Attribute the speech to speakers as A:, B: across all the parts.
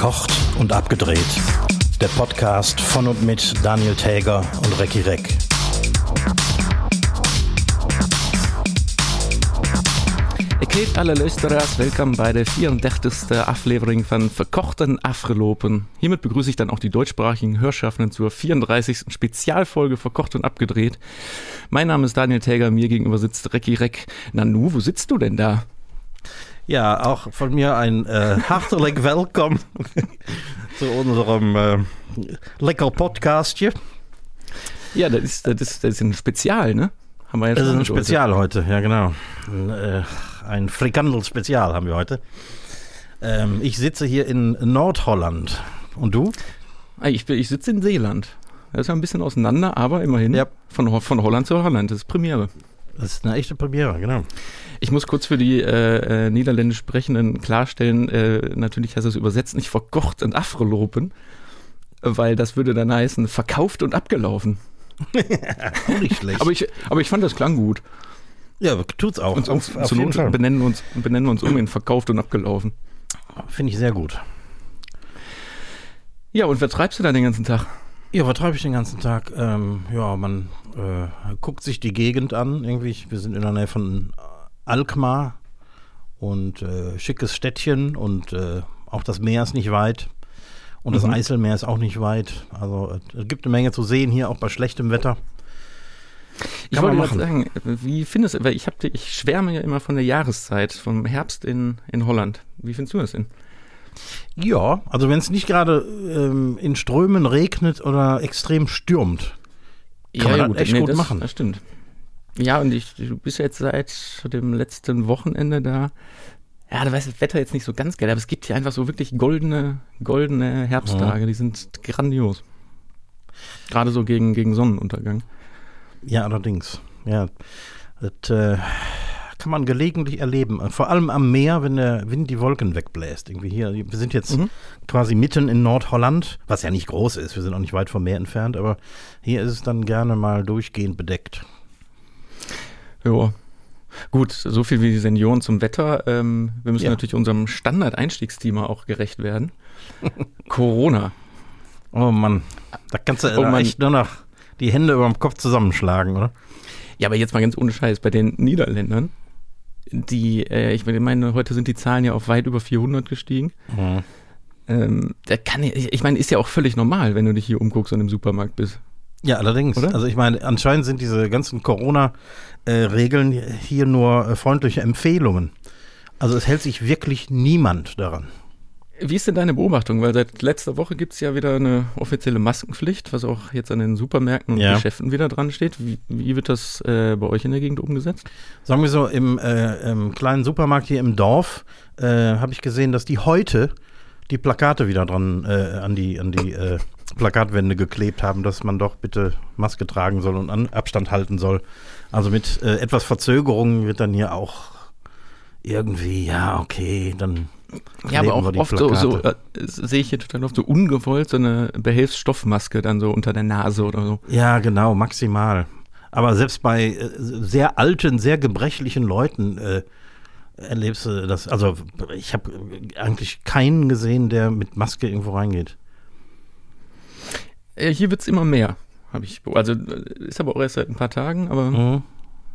A: Verkocht und abgedreht. Der Podcast von und mit Daniel Täger und Recki Reck.
B: Heet alle luisteraars welkom bij de 34. aflevering van Verkochten Afgelopen. Hiermit begrüße ich dann auch die deutschsprachigen Hörschaffenden zur 34. Spezialfolge Verkocht und Abgedreht. Mein Name ist Daniel Täger, mir gegenüber sitzt Recki Reck. Nanu, wo sitzt du denn da?
A: Ja, auch von mir ein äh, hartelijk welkom zu unserem äh, lecker Podcastje.
B: Ja, das ist, das, ist, das ist ein Spezial, ne?
A: Haben wir ja das ist ein Spezial heute, ja genau. Ein, äh, ein Frikandel-Spezial haben wir heute. Ähm, ich sitze hier in Nordholland. Und du?
B: Ah, ich, ich sitze in Seeland. Das ist ja ein bisschen auseinander, aber immerhin ja. von, von Holland zu Holland. Das ist Premiere.
A: Das ist eine echte Premiere, genau.
B: Ich muss kurz für die äh, äh, niederländisch Sprechenden klarstellen, äh, natürlich heißt es übersetzt nicht verkocht und afgelopen, weil das würde dann heißen verkauft und abgelaufen.
A: auch nicht schlecht.
B: aber, ich, aber ich fand das klang gut.
A: Ja, tut's auch.
B: Und, auf, auf Not benennen uns, benennen uns um in verkauft und abgelaufen.
A: Finde ich sehr gut.
B: Ja, und wer treibst du da den ganzen Tag?
A: Ja, was treibe ich den ganzen Tag? Ähm, ja, man äh, guckt sich die Gegend an. Irgendwie, wir sind in der Nähe von Alkmaar und äh, schickes Städtchen und äh, auch das Meer ist nicht weit. Und das mhm. Eiselmeer ist auch nicht weit. Also es gibt eine Menge zu sehen hier, auch bei schlechtem Wetter.
B: ich wollte mal sagen, wie findest du, weil ich, hab, ich schwärme ja immer von der Jahreszeit, vom Herbst in, in Holland. Wie findest du das denn?
A: Ja, also wenn es nicht gerade ähm, in Strömen regnet oder extrem stürmt, kann ja, man ja, das gut, echt nee, gut
B: das,
A: machen.
B: Das stimmt. Ja, und ich, du bist jetzt seit dem letzten Wochenende da. Ja, da weiß das Wetter jetzt nicht so ganz geil, aber es gibt hier einfach so wirklich goldene, goldene Herbsttage, ja. die sind grandios. Gerade so gegen, gegen Sonnenuntergang.
A: Ja, allerdings. Ja, das äh, kann man gelegentlich erleben. Vor allem am Meer, wenn der Wind die Wolken wegbläst. Irgendwie hier, wir sind jetzt mhm. quasi mitten in Nordholland, was ja nicht groß ist. Wir sind auch nicht weit vom Meer entfernt, aber hier ist es dann gerne mal durchgehend bedeckt.
B: Ja. Gut, so viel wie die Senioren zum Wetter. Ähm, wir müssen ja. natürlich unserem Standard-Einstiegsthema auch gerecht werden. Corona.
A: Oh Mann, da kannst du oh Mann. echt nur noch die Hände über dem Kopf zusammenschlagen, oder?
B: Ja, aber jetzt mal ganz ohne Scheiß, bei den Niederländern, die, äh, ich meine, heute sind die Zahlen ja auf weit über 400 gestiegen. Mhm. Ähm, da kann ich, ich meine, ist ja auch völlig normal, wenn du dich hier umguckst und im Supermarkt bist.
A: Ja, allerdings. Oder? Also ich meine, anscheinend sind diese ganzen Corona-Regeln hier nur äh, freundliche Empfehlungen. Also es hält sich wirklich niemand daran.
B: Wie ist denn deine Beobachtung? Weil seit letzter Woche gibt es ja wieder eine offizielle Maskenpflicht, was auch jetzt an den Supermärkten und ja. Geschäften wieder dran steht. Wie, wie wird das äh, bei euch in der Gegend umgesetzt?
A: Sagen wir so, im, äh, im kleinen Supermarkt hier im Dorf äh, habe ich gesehen, dass die heute die Plakate wieder dran äh, an die, an die äh, Plakatwände geklebt haben, dass man doch bitte Maske tragen soll und an Abstand halten soll. Also mit äh, etwas Verzögerung wird dann hier auch irgendwie, ja, okay, dann.
B: Ja, aber auch oft Plakate. so, so äh, sehe ich hier total oft so ungewollt so eine Behelfsstoffmaske dann so unter der Nase oder so.
A: Ja, genau, maximal. Aber selbst bei äh, sehr alten, sehr gebrechlichen Leuten äh, erlebst du das. Also ich habe eigentlich keinen gesehen, der mit Maske irgendwo reingeht.
B: Äh, hier wird es immer mehr, habe ich. Also ist aber auch erst seit ein paar Tagen, aber mhm.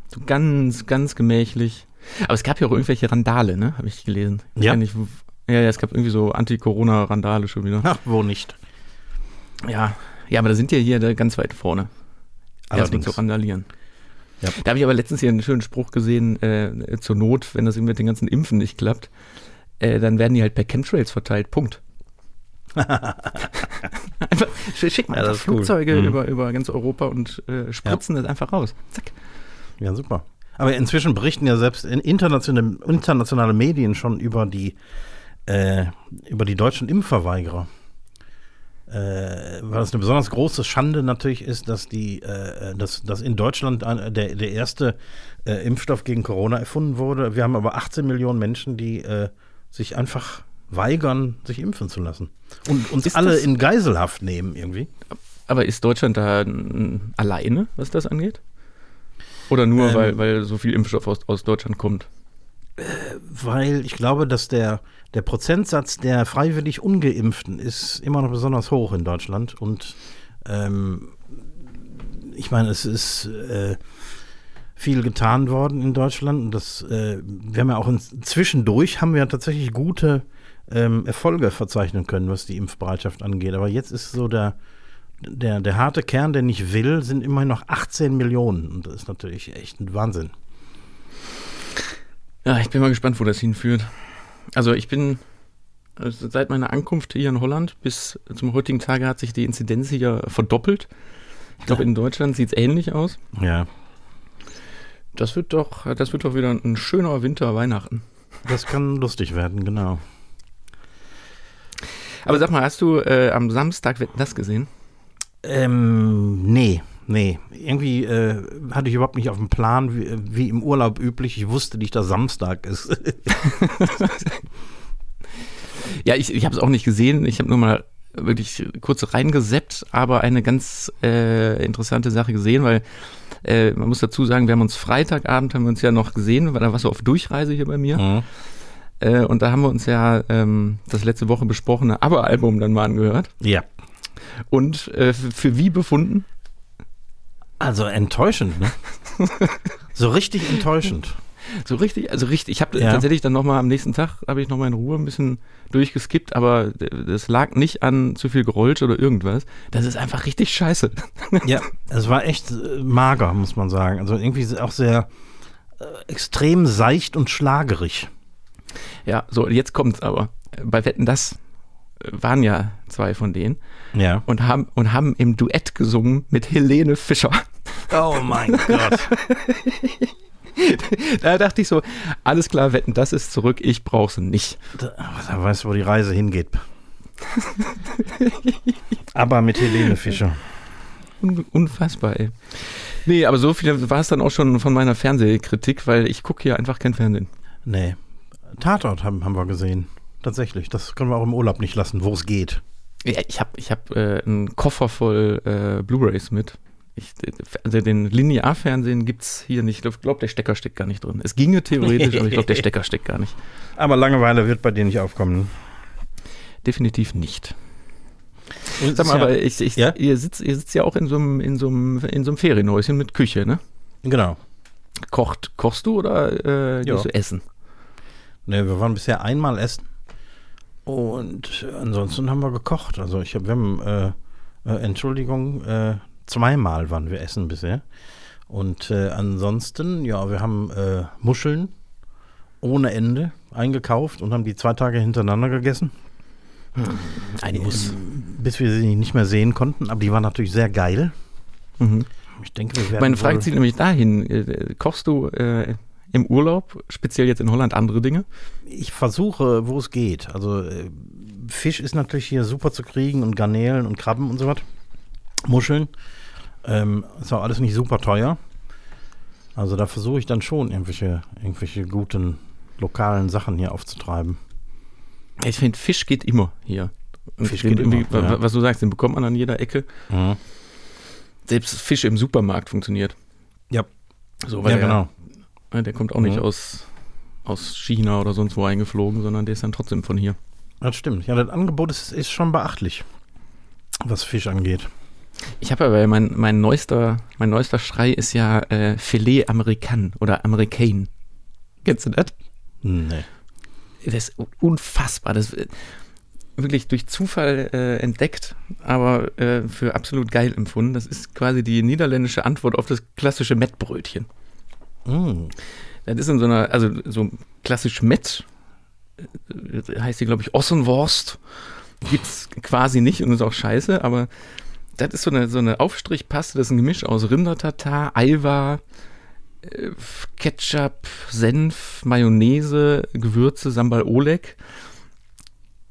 B: so ganz, ganz gemächlich. Aber es gab ja auch irgendwelche Randale, ne? Habe ich gelesen.
A: Ja.
B: Ja, ja, es gab irgendwie so Anti-Corona-Randale schon wieder.
A: Ach, wo nicht?
B: Ja, ja, aber da sind ja hier ganz weit vorne. Erstmal zu randalieren. Ja. Da habe ich aber letztens hier einen schönen Spruch gesehen, äh, zur Not, wenn das mit den ganzen Impfen nicht klappt, äh, dann werden die halt per Chemtrails verteilt. Punkt. einfach, schicken ja, einfach Flugzeuge cool. über, mhm. über ganz Europa und äh, spritzen ja. das einfach raus. Zack.
A: Ja, super. Aber inzwischen berichten ja selbst in internationale, internationale Medien schon über die, äh, über die deutschen Impfverweigerer. Äh, weil es eine besonders große Schande natürlich ist, dass die, äh, dass, dass in Deutschland der, der erste äh, Impfstoff gegen Corona erfunden wurde. Wir haben aber 18 Millionen Menschen, die äh, sich einfach weigern, sich impfen zu lassen. Und uns ist alle in Geiselhaft nehmen irgendwie.
B: Aber ist Deutschland da alleine, was das angeht? Oder nur, ähm, weil, weil so viel Impfstoff aus, aus Deutschland kommt?
A: weil ich glaube, dass der, der Prozentsatz der freiwillig Ungeimpften ist immer noch besonders hoch in Deutschland. Und ähm, ich meine, es ist äh, viel getan worden in Deutschland. Und das, äh, wir haben ja auch in, zwischendurch haben wir ja tatsächlich gute ähm, Erfolge verzeichnen können, was die Impfbereitschaft angeht. Aber jetzt ist so der, der, der harte Kern, der nicht will, sind immerhin noch 18 Millionen. Und das ist natürlich echt ein Wahnsinn.
B: Ja, ich bin mal gespannt, wo das hinführt. Also ich bin also seit meiner Ankunft hier in Holland bis zum heutigen Tage hat sich die Inzidenz hier verdoppelt. Ich glaube, in Deutschland sieht es ähnlich aus.
A: Ja.
B: Das wird doch, das wird doch wieder ein schöner Winter Weihnachten.
A: Das kann lustig werden, genau.
B: Aber sag mal, hast du äh, am Samstag das gesehen?
A: Ähm, nee, nee. Irgendwie äh, hatte ich überhaupt nicht auf dem Plan, wie, wie im Urlaub üblich. Ich wusste nicht, dass Samstag ist.
B: ja, ich, ich habe es auch nicht gesehen. Ich habe nur mal wirklich kurz reingeseppt, aber eine ganz äh, interessante Sache gesehen, weil äh, man muss dazu sagen, wir haben uns Freitagabend haben wir uns ja noch gesehen, weil da warst du auf Durchreise hier bei mir. Mhm. Äh, und da haben wir uns ja ähm, das letzte Woche besprochene Aber-Album dann mal angehört.
A: Ja.
B: Und äh, für wie befunden?
A: Also enttäuschend, ne? so richtig enttäuschend.
B: So richtig, also richtig. Ich habe ja. tatsächlich dann nochmal am nächsten Tag, habe ich nochmal in Ruhe ein bisschen durchgeskippt, aber das lag nicht an zu viel Geräusch oder irgendwas. Das ist einfach richtig scheiße.
A: Ja, es war echt äh, mager, muss man sagen. Also irgendwie auch sehr äh, extrem seicht und schlagerig.
B: Ja, so, jetzt kommt's aber. Bei Wetten, das waren ja zwei von denen.
A: Ja.
B: Und haben, und haben im Duett gesungen mit Helene Fischer.
A: Oh mein Gott.
B: da dachte ich so, alles klar, Wetten, das ist zurück, ich brauche sie nicht.
A: Da, da weißt du, wo die Reise hingeht. aber mit Helene Fischer.
B: unfassbar, ey. Nee, aber so viel war es dann auch schon von meiner Fernsehkritik, weil ich gucke hier einfach kein Fernsehen.
A: Nee. Tatort haben, haben wir gesehen. Tatsächlich. Das können wir auch im Urlaub nicht lassen, wo es geht.
B: Ja, ich habe ich hab, äh, einen Koffer voll äh, Blu-Rays mit. Ich, also den Linearfernsehen gibt es hier nicht. Ich glaube, der Stecker steckt gar nicht drin. Es ginge theoretisch, aber ich glaube, der Stecker steckt gar nicht.
A: Aber Langeweile wird bei dir nicht aufkommen.
B: Definitiv nicht. Und Sag mal, ja, aber ich, ich, ja? ihr, sitzt, ihr sitzt ja auch in so einem, in so einem, in so einem Ferienhäuschen mit Küche, ne?
A: Genau.
B: Kocht, kochst du oder äh, gehst du essen?
A: Ne, wir waren bisher einmal essen. Und ansonsten haben wir gekocht. Also ich habe, wir haben, äh, äh, Entschuldigung, äh, zweimal waren wir essen bisher. Und äh, ansonsten, ja, wir haben äh, Muscheln ohne Ende eingekauft und haben die zwei Tage hintereinander gegessen.
B: Ein Muss.
A: Bis wir sie nicht mehr sehen konnten, aber die waren natürlich sehr geil.
B: Mhm. Ich denke, wir werden. Meine Frage zieht nämlich dahin: äh, Kochst du äh, im Urlaub, speziell jetzt in Holland, andere Dinge?
A: Ich versuche, wo es geht. Also, äh, Fisch ist natürlich hier super zu kriegen und Garnelen und Krabben und so was. Muscheln. Ähm, ist auch alles nicht super teuer. Also da versuche ich dann schon irgendwelche, irgendwelche guten lokalen Sachen hier aufzutreiben.
B: Ich finde, Fisch geht immer hier. Und Fisch geht immer, ja. Was du sagst, den bekommt man an jeder Ecke. Mhm. Selbst Fisch im Supermarkt funktioniert.
A: Ja.
B: So, weil ja, genau. Der, der kommt auch mhm. nicht aus, aus China oder sonst wo eingeflogen, sondern der ist dann trotzdem von hier.
A: Das stimmt. Ja, das Angebot ist, ist schon beachtlich, was Fisch angeht.
B: Ich habe aber mein, mein neuester, mein neuester Schrei ist ja äh, Filet American oder American. Kennst du das?
A: Nee.
B: Das ist unfassbar. Das ist wirklich durch Zufall äh, entdeckt, aber äh, für absolut geil empfunden. Das ist quasi die niederländische Antwort auf das klassische Mettbrötchen. Mm. Das ist in so einer, also so klassisch Mett, äh, heißt die, glaube ich, Ossenwurst. Gibt's quasi nicht und ist auch scheiße, aber das ist so eine, so eine Aufstrichpaste, das ist ein Gemisch aus Rindertatar, Eiwa, äh, Ketchup, Senf, Mayonnaise, Gewürze, Sambal Oleg.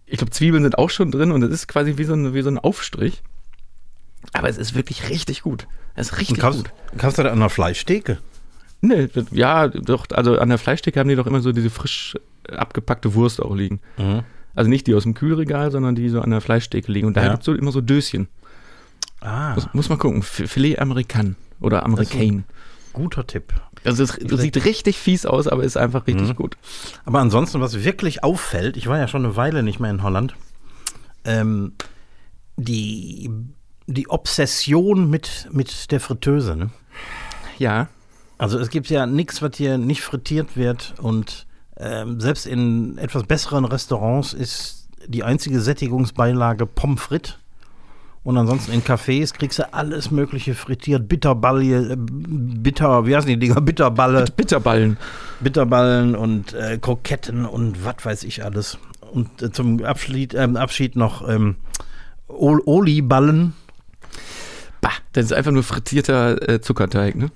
B: Ich glaube, Zwiebeln sind auch schon drin und es ist quasi wie so, ein, wie so ein Aufstrich. Aber es ist wirklich richtig gut. Es ist richtig
A: kaufst,
B: gut.
A: Kaufst du da an der Fleischtheke?
B: Nee, ja, doch, also an der Fleischtheke haben die doch immer so diese frisch abgepackte Wurst auch liegen. Mhm. Also nicht die aus dem Kühlregal, sondern die so an der Fleischtheke liegen. Und da ja. gibt es so immer so Döschen.
A: Ah.
B: Muss, muss man gucken. Filet Amerikan oder American.
A: Guter Tipp.
B: Also es sieht richtig fies aus, aber ist einfach richtig mhm. gut.
A: Aber ansonsten, was wirklich auffällt, ich war ja schon eine Weile nicht mehr in Holland, ähm, die, die Obsession mit, mit der Fritteuse. Ne?
B: Ja.
A: Also es gibt ja nichts, was hier nicht frittiert wird und ähm, selbst in etwas besseren Restaurants ist die einzige Sättigungsbeilage Pommes frites. Und ansonsten in Cafés kriegst du alles Mögliche frittiert. Bitterballe, äh, Bitter, wie heißen die Dinger? Bitterballe.
B: Bitterballen.
A: Bitterballen und äh, Kroketten und was weiß ich alles. Und äh, zum Abschied, äh, Abschied noch ähm, Oliballen.
B: Bah, das ist einfach nur frittierter äh, Zuckerteig, ne?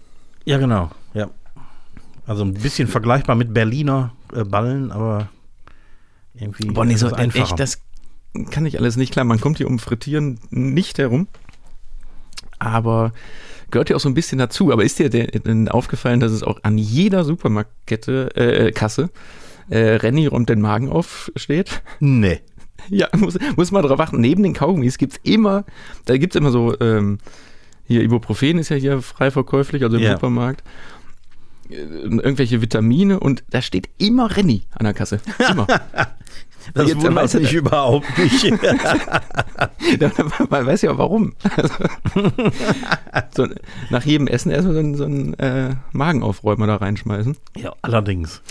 A: Ja, genau. Ja. Also ein bisschen vergleichbar mit Berliner äh, Ballen, aber irgendwie.
B: Boah, nee, so einfacher. echt, das kann ich alles nicht. Klar, man kommt hier um Frittieren nicht herum. Aber gehört ja auch so ein bisschen dazu. Aber ist dir denn aufgefallen, dass es auch an jeder Supermarktkette, äh, Kasse, äh, Renny räumt den Magen auf steht?
A: Nee.
B: Ja, muss, muss man drauf achten. Neben den Kaugummis gibt es immer, da gibt es immer so, ähm, hier Ibuprofen ist ja hier frei verkäuflich, also im ja. Supermarkt. Äh, irgendwelche Vitamine und da steht immer Renny an der Kasse. Immer.
A: Das jetzt wundert mich überhaupt nicht.
B: Man weiß ja warum. so, nach jedem Essen erstmal so, einen, so einen äh, Magenaufräumer da reinschmeißen.
A: Ja, allerdings.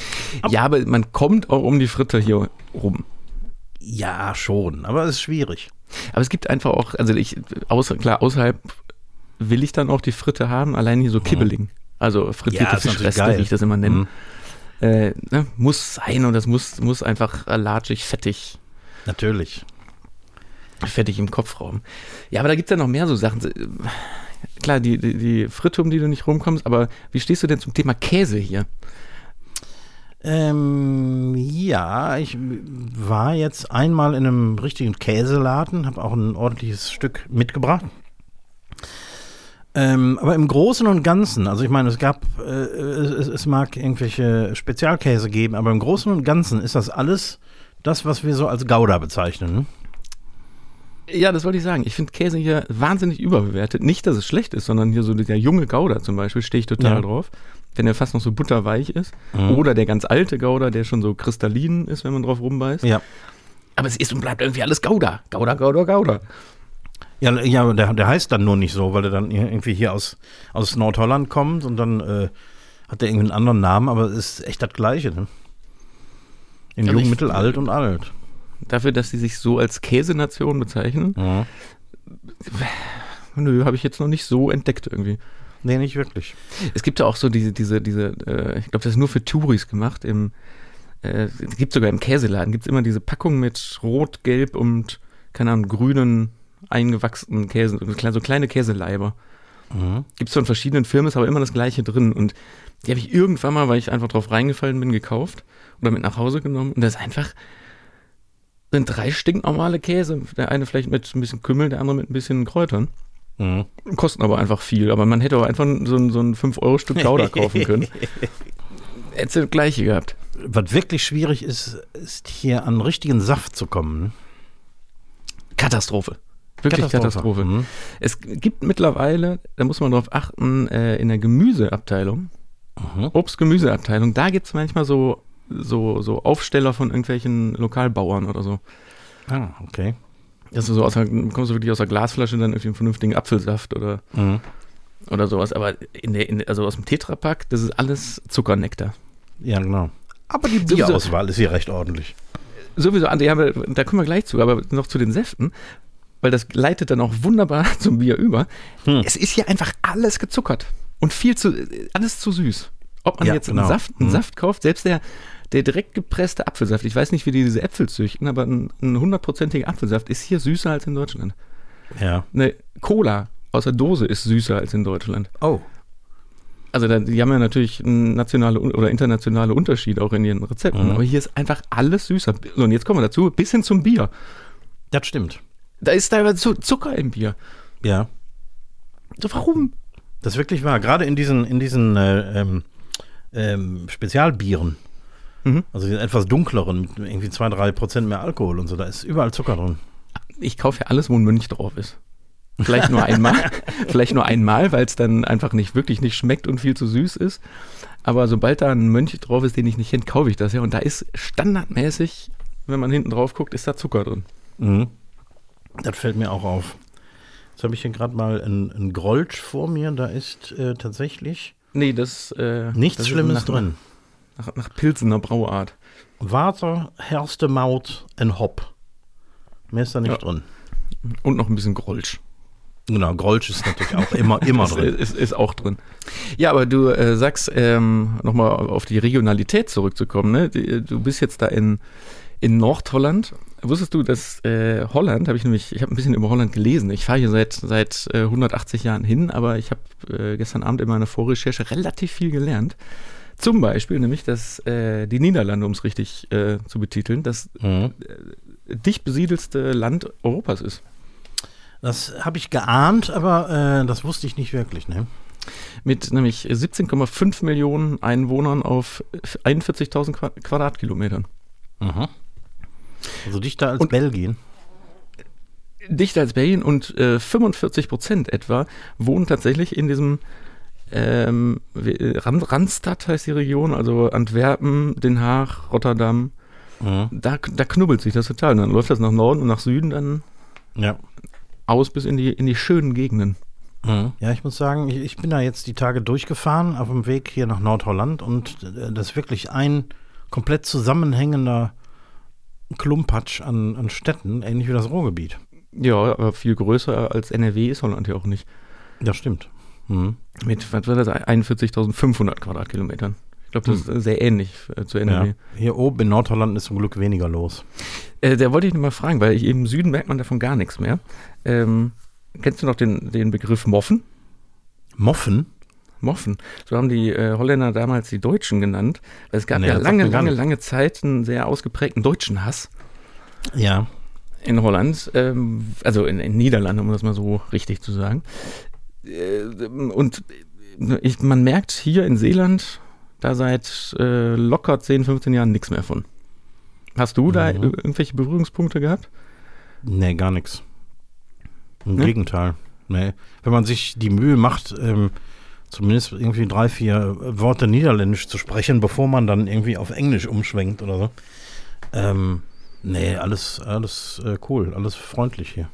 B: Aber ja, aber man kommt auch um die Fritte hier rum.
A: Ja, schon, aber es ist schwierig.
B: Aber es gibt einfach auch, also ich, außer, klar, außerhalb will ich dann auch die Fritte haben, allein hier so mhm. Kibbeling. Also frittierte ja, Fischreste, wie ich das immer nenne. Mhm äh, ne, muss sein und das muss, muss einfach latschig, fettig.
A: Natürlich.
B: Fettig im Kopfraum. Ja, aber da gibt es ja noch mehr so Sachen. Klar, die, die, die Fritte, um die du nicht rumkommst, aber wie stehst du denn zum Thema Käse hier?
A: Ähm, ja, ich war jetzt einmal in einem richtigen Käseladen, habe auch ein ordentliches Stück mitgebracht. Ähm, aber im Großen und Ganzen, also ich meine, es gab, äh, es, es, mag irgendwelche Spezialkäse geben, aber im Großen und Ganzen ist das alles das, was wir so als Gouda bezeichnen. Ne?
B: Ja, das wollte ich sagen. Ich finde Käse hier wahnsinnig überbewertet. Nicht, dass es schlecht ist, sondern hier so der junge Gouda zum Beispiel, stehe ich total ja. drauf. Wenn der fast noch so butterweich ist. Mhm. Oder der ganz alte Gouda, der schon so kristallin ist, wenn man drauf rumbeißt.
A: Ja.
B: Aber es ist und bleibt irgendwie alles Gouda. Gouda, Gouda, Gouda.
A: Ja, ja der, der heißt dann nur nicht so, weil er dann irgendwie hier aus, aus Nordholland kommt und dann äh, hat er irgendwie einen anderen Namen, aber es ist echt das Gleiche. Ne? In also Jung, Mittel, Alt und Alt.
B: Dafür, dass sie sich so als Käsenation bezeichnen, ja. nö, habe ich jetzt noch nicht so entdeckt irgendwie.
A: Nee, nicht wirklich.
B: Es gibt ja auch so diese, diese, diese, äh, ich glaube, das ist nur für Touris gemacht. Im, äh, es gibt sogar im Käseladen, gibt es immer diese Packung mit Rot, Gelb und, keine Ahnung, grünen eingewachsenen Käse, so kleine Käseleiber. Mhm. Gibt es von verschiedenen Firmen, ist aber immer das gleiche drin. Und die habe ich irgendwann mal, weil ich einfach drauf reingefallen bin, gekauft oder mit nach Hause genommen. Und das ist einfach, sind drei stinknormale Käse. Der eine vielleicht mit ein bisschen Kümmel, der andere mit ein bisschen Kräutern. Mhm. Kosten aber einfach viel. Aber man hätte auch einfach so ein, so ein 5-Euro-Stück Gouda kaufen können. Hätte das gleiche gehabt.
A: Was wirklich schwierig ist, ist hier an richtigen Saft zu kommen.
B: Katastrophe. Wirklich Katastrophe. Katastrophe. Mhm. Es gibt mittlerweile, da muss man drauf achten, äh, in der Gemüseabteilung, mhm. Obst-Gemüseabteilung, da gibt es manchmal so, so, so Aufsteller von irgendwelchen Lokalbauern oder so.
A: Ah, okay.
B: Das ist so aus der, kommst du wirklich aus der Glasflasche dann irgendwie einen vernünftigen Apfelsaft oder, mhm. oder sowas. Aber in der, in, also aus dem Tetrapack, das ist alles Zuckernektar.
A: Ja, genau. Aber die Bierauswahl ist hier recht ordentlich.
B: Sowieso, ja, da kommen wir gleich zu, aber noch zu den Säften weil das leitet dann auch wunderbar zum Bier über. Hm. Es ist hier einfach alles gezuckert und viel zu, alles zu süß. Ob man ja, jetzt einen, genau. Saft, einen hm. Saft kauft, selbst der, der direkt gepresste Apfelsaft, ich weiß nicht, wie die diese Äpfel züchten, aber ein hundertprozentiger Apfelsaft ist hier süßer als in Deutschland.
A: Ja.
B: Eine Cola aus der Dose ist süßer als in Deutschland.
A: Oh.
B: Also da, die haben ja natürlich nationale oder internationale Unterschiede auch in ihren Rezepten, mhm. aber hier ist einfach alles süßer. So, und jetzt kommen wir dazu, bis hin zum Bier.
A: Das stimmt.
B: Da ist teilweise Zucker im Bier.
A: Ja.
B: So, warum?
A: Das ist wirklich wahr. Gerade in diesen, in diesen äh, ähm, ähm, Spezialbieren. Mhm. Also den etwas dunkleren, mit irgendwie 2-3 Prozent mehr Alkohol und so. Da ist überall Zucker drin.
B: Ich kaufe ja alles, wo ein Mönch drauf ist. Vielleicht nur einmal, vielleicht nur einmal, weil es dann einfach nicht wirklich nicht schmeckt und viel zu süß ist. Aber sobald da ein Mönch drauf ist, den ich nicht kenne, kaufe ich das ja. Und da ist standardmäßig, wenn man hinten drauf guckt, ist da Zucker drin.
A: Mhm. Das fällt mir auch auf. Jetzt habe ich hier gerade mal ein, ein Grolsch vor mir. Da ist äh, tatsächlich
B: Nee, das äh,
A: nichts
B: das ist
A: Schlimmes
B: nach,
A: drin.
B: Nach, nach Pilsener Brauart.
A: Water, Herste Maut und Hop. Mehr ist da nicht
B: Ja.
A: drin.
B: Und noch ein bisschen Grolsch.
A: Genau, Grolsch ist natürlich auch immer, immer
B: ist,
A: drin.
B: Ist, ist auch drin. Ja, aber du äh, sagst, ähm, nochmal auf die Regionalität zurückzukommen, ne? Du bist jetzt da in, in Nordholland. Wusstest du, dass äh, Holland, habe ich nämlich, ich habe ein bisschen über Holland gelesen. Ich fahre hier seit, seit äh, 180 Jahren hin, aber ich habe äh, gestern Abend in meiner Vorrecherche relativ viel gelernt. Zum Beispiel nämlich, dass äh, die Niederlande, um es richtig äh, zu betiteln, das
A: Mhm.
B: dicht besiedelste Land Europas ist.
A: Das habe ich geahnt, aber äh, das wusste ich nicht wirklich. Ne?
B: mit nämlich 17,5 Millionen Einwohnern auf 41.000 Qua- Quadratkilometern.
A: Mhm. Also dichter als
B: Und-
A: Belgien.
B: Dichter als Belgien und äh, 45 Prozent etwa wohnen tatsächlich in diesem ähm, wie- äh, Ran Randstad heißt die Region, also Antwerpen, Den Haag, Rotterdam.
A: Mhm.
B: Da, da knubbelt sich das total. Und dann läuft das nach Norden und nach Süden dann
A: Ja.
B: aus bis in die, in die schönen Gegenden.
A: Mhm. Ja, ich muss sagen, ich, ich bin da jetzt die Tage durchgefahren auf dem Weg hier nach Nordholland und äh, das ist wirklich ein komplett zusammenhängender Klumpatsch an, an Städten, ähnlich wie das Ruhrgebiet.
B: Ja, aber viel größer als NRW ist Holland ja auch nicht.
A: Das stimmt. Mhm.
B: Mit, was war das, 41.500 Quadratkilometern. Ich glaube, das ist sehr ähnlich äh, zu NRW.
A: Ja. Hier oben in Nordholland ist zum Glück weniger los.
B: Äh, da wollte ich noch mal fragen, weil im Süden merkt man davon gar nichts mehr. Ähm, kennst du noch den, den Begriff Moffen?
A: Moffen?
B: Moffen. So haben die äh, Holländer damals die Deutschen genannt. Weil es gab
A: Nee,
B: ja lange, lange, lange Zeit einen sehr ausgeprägten deutschen Hass
A: Ja.
B: in Holland. Ähm, also in den Niederlanden, um das mal so richtig zu sagen. Äh, und ich, man merkt hier in Seeland da seit äh, locker 10, 15 Jahren nichts mehr von. Hast du da
A: Mhm.
B: ir- irgendwelche Berührungspunkte gehabt?
A: Nee, gar nichts. Im
B: Ne?
A: Gegenteil. Nee. Wenn man sich die Mühe macht, ähm, zumindest irgendwie drei, vier Worte Niederländisch zu sprechen, bevor man dann irgendwie auf Englisch umschwenkt oder so. Ähm, nee, alles, alles äh, cool, alles freundlich hier.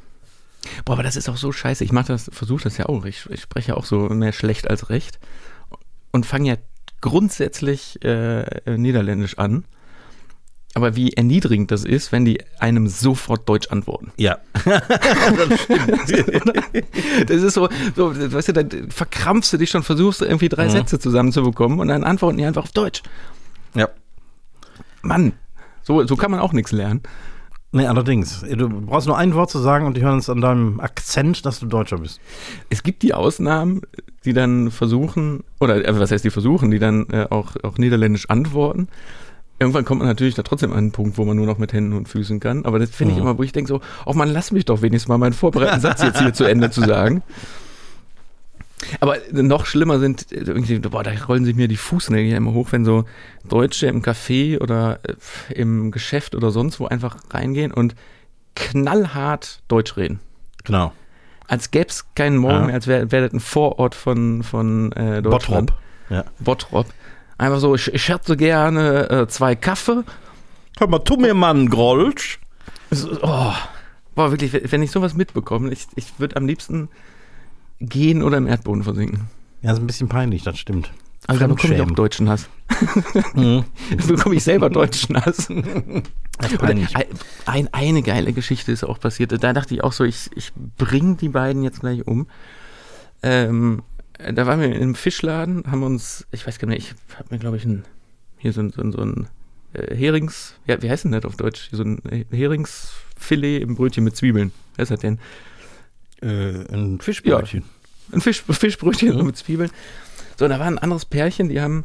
B: Boah, aber das ist auch so scheiße. Ich mache das, versuche das ja auch. Ich, ich spreche ja auch so mehr schlecht als recht und fange ja grundsätzlich äh, Niederländisch an. Aber wie erniedrigend das ist, wenn die einem sofort Deutsch antworten.
A: Ja.
B: Das ist so, so weißt du, dann verkrampfst du dich schon, versuchst du irgendwie drei
A: Mhm.
B: Sätze zusammenzubekommen und dann antworten die einfach auf Deutsch.
A: ja.
B: Mann, so, so kann man auch nichts lernen.
A: Nee, allerdings. Du brauchst nur ein Wort zu sagen und die hören es an deinem Akzent, dass du Deutscher bist.
B: Es gibt die Ausnahmen, die dann versuchen, oder äh, was heißt die versuchen, die dann äh, auch, auch niederländisch antworten. Irgendwann kommt man natürlich da trotzdem an einen Punkt, wo man nur noch mit Händen und Füßen kann. Aber das finde ich
A: Mhm.
B: immer, wo ich denke so, oh man, lass mich doch wenigstens mal meinen vorbereiteten Satz jetzt hier zu Ende zu sagen. Aber noch schlimmer sind, äh, irgendwie, boah, da rollen sich mir die Fußnägel ja immer hoch, wenn so Deutsche im Café oder äh, im Geschäft oder sonst wo einfach reingehen und knallhart Deutsch reden
A: Genau.
B: als gäbe es keinen Morgen
A: Ja.
B: mehr, als wäre wär das ein Vorort von, von äh, Deutschland.
A: Bottrop. Ja.
B: Bottrop. Einfach so, ich, ich hätte gerne äh, zwei Kaffee.
A: Hör mal, tu mir mal einen Grolsch.
B: So, oh, boah, wirklich, wenn ich sowas mitbekomme, ich, ich würde am liebsten gehen oder im Erdboden versinken.
A: Ja, ist ein bisschen peinlich, das stimmt.
B: Also da bekomme ich auch deutschen Hass.
A: Mhm.
B: Da bekomme ich selber deutschen Hass. Ein, ein, eine geile Geschichte ist auch passiert. Da dachte ich auch so, ich, ich bringe die beiden jetzt gleich um. Ähm, da waren wir in einem Fischladen, haben uns, ich weiß gar nicht, ich habe mir, glaube ich, ein, hier so ein, so ein, so ein äh, Herings, ja, wie heißt denn das auf Deutsch? So ein äh, Heringsfilet im Brötchen mit Zwiebeln. Was ist das denn?
A: Äh, ein Fischbrötchen.
B: Ein Fisch, Fischbrötchen
A: Mhm.
B: mit Zwiebeln. So, da war ein anderes Pärchen, die haben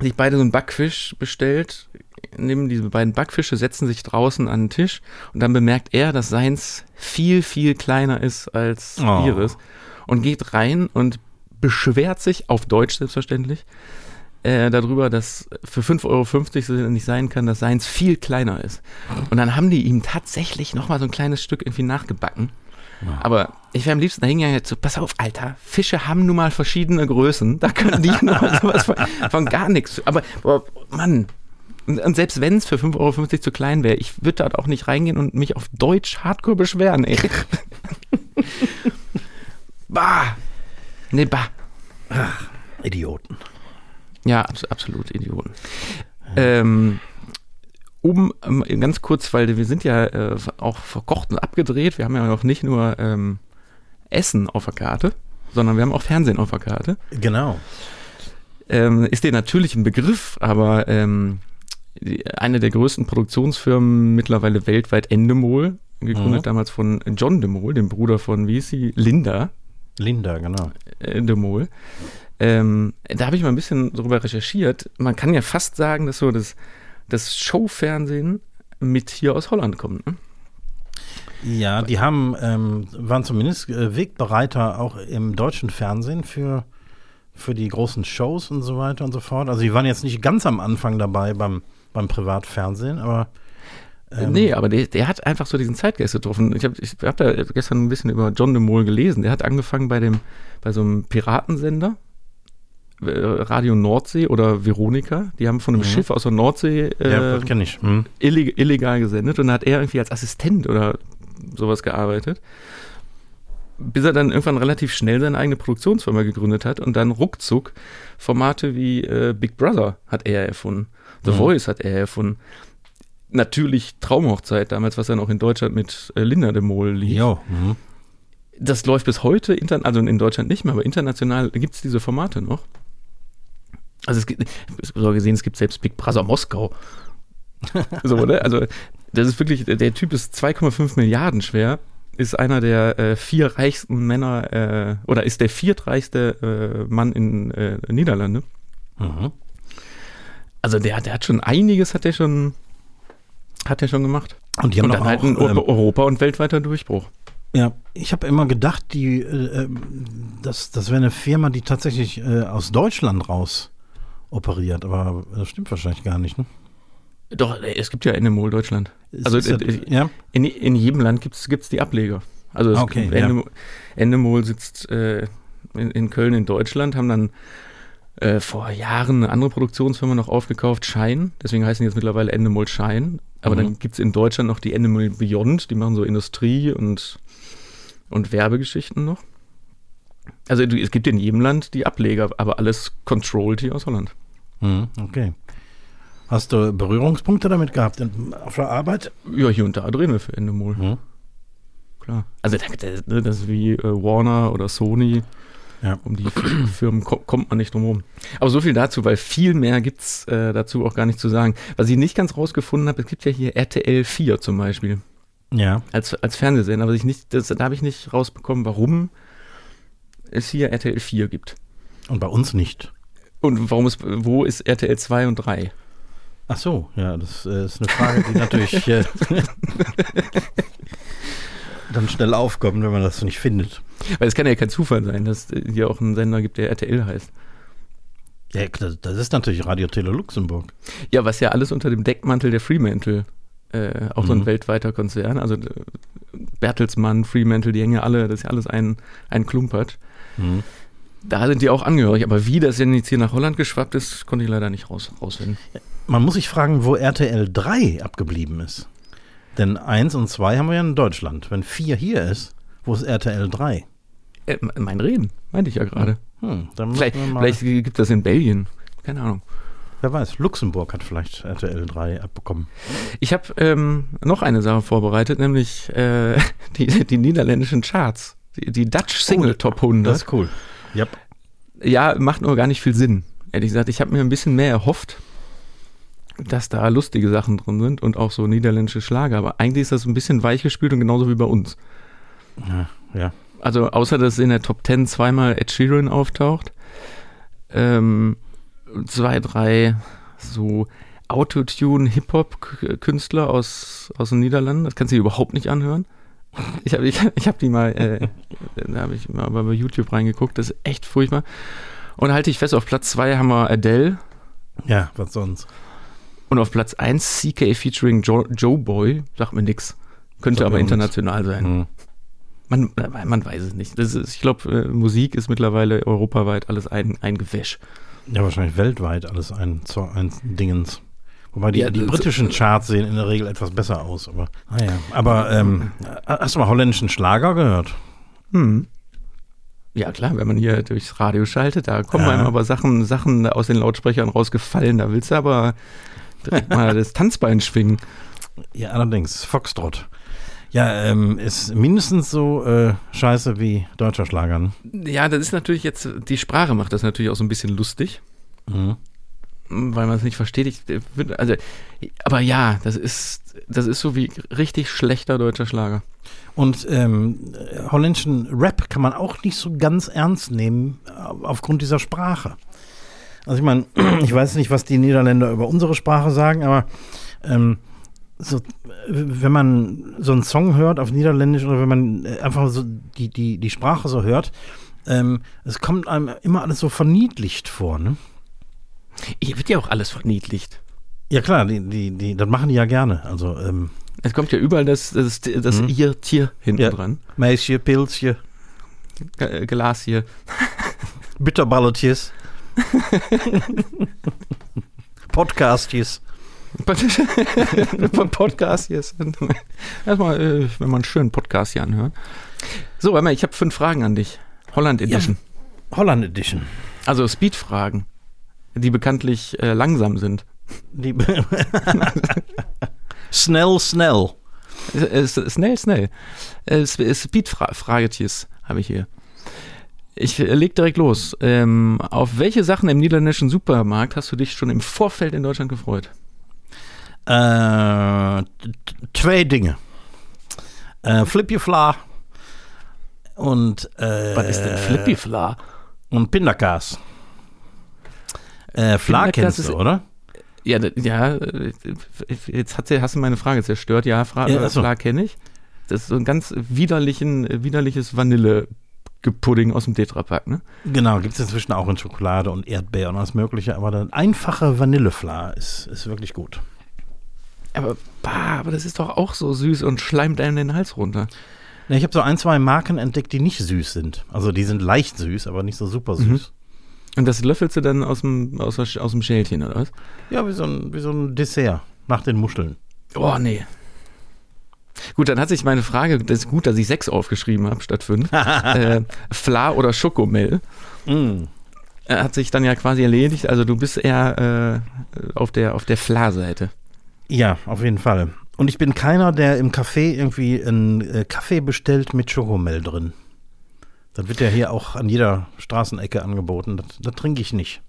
B: sich beide so einen Backfisch bestellt, nehmen diese beiden Backfische, setzen sich draußen an den Tisch und dann bemerkt er, dass seins viel, viel kleiner ist als
A: Oh.
B: ihres und geht rein und beschwert sich, auf Deutsch selbstverständlich, äh, darüber, dass für 5,50 Euro nicht sein kann, dass seins viel kleiner ist. Und dann haben die ihm tatsächlich nochmal so ein kleines Stück irgendwie nachgebacken. Aber ich wäre am liebsten da hingegangen, so, pass auf, Alter, Fische haben nun mal verschiedene Größen. Da können die nur sowas von, von gar nichts. Aber, boah, Mann. Und, und selbst wenn es für 5,50 Euro zu klein wäre, ich würde dort auch nicht reingehen und mich auf Deutsch hardcore beschweren, ey. bah. Nee, bah.
A: Idioten.
B: Ja, abs absolut Idioten. Ähm, um ähm, ganz kurz, weil wir sind ja äh, auch verkocht und abgedreht. Wir haben ja noch nicht nur ähm, Essen auf der Karte, sondern wir haben auch Fernsehen auf der Karte.
A: Genau.
B: Ähm, ist dir natürlich ein Begriff, aber ähm, die, eine der größten Produktionsfirmen mittlerweile weltweit, Endemol, gegründet
A: Mhm.
B: damals von John de Mol, dem Bruder von, wie ist sie, Linda
A: Linda, genau.
B: äh, de Mol. Ähm, da habe ich mal ein bisschen drüber recherchiert. Man kann ja fast sagen, dass so das, das Showfernsehen mit hier aus Holland kommt. Ne?
A: Ja, die haben, ähm, waren zumindest äh, Wegbereiter auch im deutschen Fernsehen für, für die großen Shows und so weiter und so fort. Also die waren jetzt nicht ganz am Anfang dabei beim, beim Privatfernsehen, aber ähm,
B: nee, aber der, der hat einfach so diesen Zeitgeist getroffen. Ich habe ich hab da gestern ein bisschen über John de Mol gelesen. Der hat angefangen bei dem, bei so einem Piratensender, äh, Radio Nordsee oder Veronika. Die haben von einem
A: Mhm.
B: Schiff aus der Nordsee
A: ja,
B: äh,
A: das kenne ich. Hm.
B: illeg illegal gesendet und da hat er irgendwie als Assistent oder sowas gearbeitet. Bis er dann irgendwann relativ schnell seine eigene Produktionsfirma gegründet hat und dann ruckzuck Formate wie äh, Big Brother hat er erfunden. The
A: Mhm.
B: Voice hat er erfunden. Natürlich Traumhochzeit damals, was dann auch in Deutschland mit äh, Linda de Mol lief.
A: Jo. Mhm.
B: Das läuft bis heute, inter also in Deutschland nicht mehr, aber international gibt es diese Formate noch. Also es gibt, so gesehen, es gibt selbst Big Brother Moskau. so, ne? Also das ist wirklich, der Typ ist 2,5 Milliarden schwer, ist einer der äh, vier reichsten Männer äh, oder ist der viertreichste äh, Mann in äh, Niederlande.
A: Mhm.
B: Also der, der hat schon einiges, hat der schon, hat der schon gemacht.
A: Und die haben
B: Und dann halt
A: auch,
B: ein
A: ähm,
B: Europa- und weltweiter Durchbruch.
A: Ja, ich habe immer gedacht, die, äh, ähm, das, das wäre eine Firma, die tatsächlich äh, aus Deutschland raus operiert, aber das stimmt wahrscheinlich gar nicht. Ne?
B: Doch, äh, es gibt ja Endemol Deutschland. Also
A: das-
B: äh,
A: ja,
B: In, in jedem Land gibt es die Ableger. Also
A: Okay,
B: gibt-
A: ja.
B: Endemol, Endemol sitzt äh, in, in Köln in Deutschland, haben dann äh, vor Jahren eine andere Produktionsfirma noch aufgekauft, Schein. Deswegen heißen die jetzt mittlerweile Endemol Schein. Aber
A: Mhm.
B: dann gibt es in Deutschland noch die Endemol Beyond, die machen so Industrie und, und Werbegeschichten noch. Also es gibt in jedem Land die Ableger, aber alles controlled hier aus Holland.
A: mhm, okay. Hast du Berührungspunkte damit gehabt in, auf der Arbeit?
B: Ja, hier und da drehen wir für Endemol.
A: Mhm.
B: Klar. Also das, das, das ist wie äh, Warner oder Sony.
A: Ja.
B: Um die Firmen ko kommt man nicht drum herum. Aber so viel dazu, weil viel mehr gibt es äh, dazu auch gar nicht zu sagen. Was ich nicht ganz rausgefunden habe, es gibt ja hier RTL 4 zum Beispiel
A: Ja,
B: als, als Fernsehsender, aber ich nicht, das, da habe ich nicht rausbekommen, warum es hier RTL 4 gibt.
A: und bei uns nicht.
B: Und warum es, wo ist RTL 2 und 3?
A: Ach so, ja, das äh, ist eine Frage, die natürlich äh, dann schnell aufkommt, wenn man das nicht findet.
B: Weil es kann ja kein Zufall sein, dass es hier auch einen Sender gibt, der RTL heißt.
A: Ja, das, ist natürlich Radio Tele Luxemburg.
B: Ja, was ja alles unter dem Deckmantel der Fremantle, äh, auch so ein
A: Mhm.
B: weltweiter Konzern, also äh, Bertelsmann, Fremantle, die hängen ja alle, das ist ja alles ein, ein Klumpert.
A: Mhm.
B: Da sind die auch angehörig, aber wie das denn jetzt hier nach Holland geschwappt ist, konnte ich leider nicht raus, rausfinden.
A: Man muss sich fragen, wo RTL 3 abgeblieben ist. Denn 1 und 2 haben wir ja in Deutschland. Wenn 4 hier ist, wo ist RTL 3?
B: Äh, mein Reden, meinte ich ja gerade.
A: Hm, müssen
B: Vielleicht, vielleicht gibt das in Belgien, keine Ahnung.
A: wer weiß, Luxemburg hat vielleicht RTL 3 abbekommen.
B: Ich habe ähm, noch eine Sache vorbereitet, nämlich äh, die, die niederländischen Charts. Die, die Dutch Single Top 100.
A: Das ist cool. Yep.
B: Ja, macht nur gar nicht viel Sinn. Ehrlich gesagt, ich habe mir ein bisschen mehr erhofft, dass da lustige Sachen drin sind und auch so niederländische Schlager. Aber eigentlich ist das ein bisschen weichgespült und genauso wie bei uns.
A: Ja, ja.
B: Also außer, dass in der Top 10 zweimal Ed Sheeran auftaucht, ähm, zwei, drei so Autotune-Hip-Hop-Künstler aus, aus den Niederlanden. Das kannst du dir überhaupt nicht anhören. Ich habe ich, ich hab die mal, äh, da habe ich mal bei YouTube reingeguckt, das ist echt furchtbar. Und halte ich fest, auf Platz 2 haben wir Adele
A: Ja, was sonst?
B: Und auf Platz 1 CK featuring jo Joe Boy, sagt mir nix. Könnte aber
A: auch nix.
B: international sein.
A: Hm.
B: Man, man weiß es nicht. Ist, ich glaube, Musik ist mittlerweile europaweit alles ein, ein Gewäsch.
A: Ja, wahrscheinlich weltweit alles ein, ein Dingens. Wobei die, ja, die britischen Charts sehen in der Regel etwas besser aus. Aber, naja. aber ähm, hast du mal holländischen Schlager gehört?
B: Hm. Ja, klar, wenn man hier durchs Radio schaltet, da kommen ja. einem aber Sachen, Sachen aus den Lautsprechern rausgefallen. Da willst du aber direkt mal das Tanzbein schwingen.
A: Ja, allerdings. Foxtrot. Ja, ähm, ist mindestens so äh, scheiße wie deutscher Schlager. Ne?
B: Ja, das ist natürlich jetzt, die Sprache macht das natürlich auch so ein bisschen lustig. Mhm. Weil man es nicht versteht. Ich, also, aber ja, das ist, das ist so wie richtig schlechter deutscher Schlager.
A: Und ähm, holländischen Rap kann man auch nicht so ganz ernst nehmen äh, aufgrund dieser Sprache. Also ich meine, ich weiß nicht, was die Niederländer über unsere Sprache sagen, aber ähm, so, wenn man so einen Song hört auf Niederländisch oder wenn man äh, einfach so die, die, die Sprache so hört, ähm, es kommt einem immer alles so verniedlicht vor, ne?
B: Hier wird ja auch alles verniedlicht.
A: Ja klar, die, die, die, das machen die ja gerne. Also, ähm,
B: es kommt ja überall das, das, das mhm. ihr Tier hinten ja. dran.
A: Meisje, Pilzje.
B: G Glasje.
A: Bitterballetjes. Podcastjes.
B: Podcast hier Erstmal, äh, wenn man einen schönen Podcast hier anhört. So, ich habe fünf Fragen an dich. Holland Edition.
A: Ja, Holland Edition.
B: Also Speed-Fragen, die bekanntlich äh, langsam sind. Die
A: schnell, schnell.
B: Äh, schnell, schnell. Äh, Speed-Fragetjes habe ich hier. Ich äh, leg direkt los. Ähm, auf welche Sachen im niederländischen Supermarkt hast du dich schon im Vorfeld in Deutschland gefreut?
A: Äh, twee Dinge. Äh, Flippifla und äh,
B: Was ist denn Flippifla?
A: Und Pindakas. Äh, Fla kennst du, oder?
B: Ja, ja, jetzt hat hast du meine Frage zerstört. Ja, Fra ja, Fla kenne ich. Das ist so ein ganz widerlichen, widerliches Vanille. Pudding aus dem Tetrapack, ne?
A: Genau, gibt es inzwischen auch in Schokolade und Erdbeer und alles Mögliche, aber der einfache Vanillefla ist, ist wirklich gut.
B: Aber, bah, aber das ist doch auch so süß und schleimt einem den Hals runter.
A: Ja, ich habe so ein, zwei Marken entdeckt, die nicht süß sind. Also die sind leicht süß, aber nicht so super mhm. süß.
B: Mhm. Und das löffelst du dann aus dem, aus, aus dem Schälchen, oder was?
A: Ja, wie so, ein, wie so ein Dessert nach den Muscheln.
B: Oh, nee. Gut, dann hat sich meine Frage, das ist gut, dass ich sechs aufgeschrieben habe statt fünf. äh, Fla oder Schokomel. Mm. Hat sich dann ja quasi erledigt. Also du bist eher äh, auf der, auf der Fla-Seite.
A: Ja, auf jeden Fall. Und ich bin keiner, der im Café irgendwie einen äh, Kaffee bestellt mit Schokomel drin. Das wird ja hier auch an jeder Straßenecke angeboten. Das, das trinke ich nicht.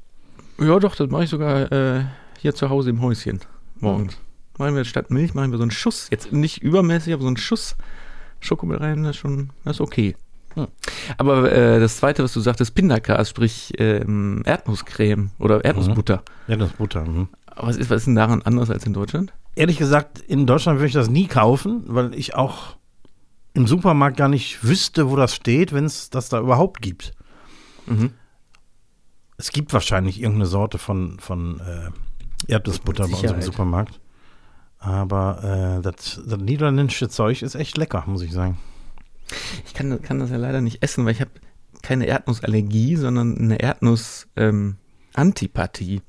B: Ja, doch, das mache ich sogar äh, hier zu Hause im Häuschen morgens. Mhm. Machen wir statt Milch, machen wir so einen Schuss. Jetzt nicht übermäßig, aber so einen Schuss Schokomel rein, das ist schon, das ist okay. Hm. Aber äh, das zweite, was du sagtest, Pindakas, sprich ähm, Erdnusscreme oder Erdnussbutter.
A: Mhm. Erdnussbutter. Mhm.
B: Was ist, was ist denn daran anders als in Deutschland?
A: Ehrlich gesagt, in Deutschland würde ich das nie kaufen, weil ich auch im Supermarkt gar nicht wüsste, wo das steht, wenn es das da überhaupt gibt. Mhm. Es gibt wahrscheinlich irgendeine Sorte von, von äh, Erdnussbutter bei uns im Supermarkt. Aber äh, das, das niederländische Zeug ist echt lecker, muss ich sagen.
B: Ich kann, kann das ja leider nicht essen, weil ich habe keine Erdnussallergie, sondern eine Erdnuss-Antipathie. Ähm,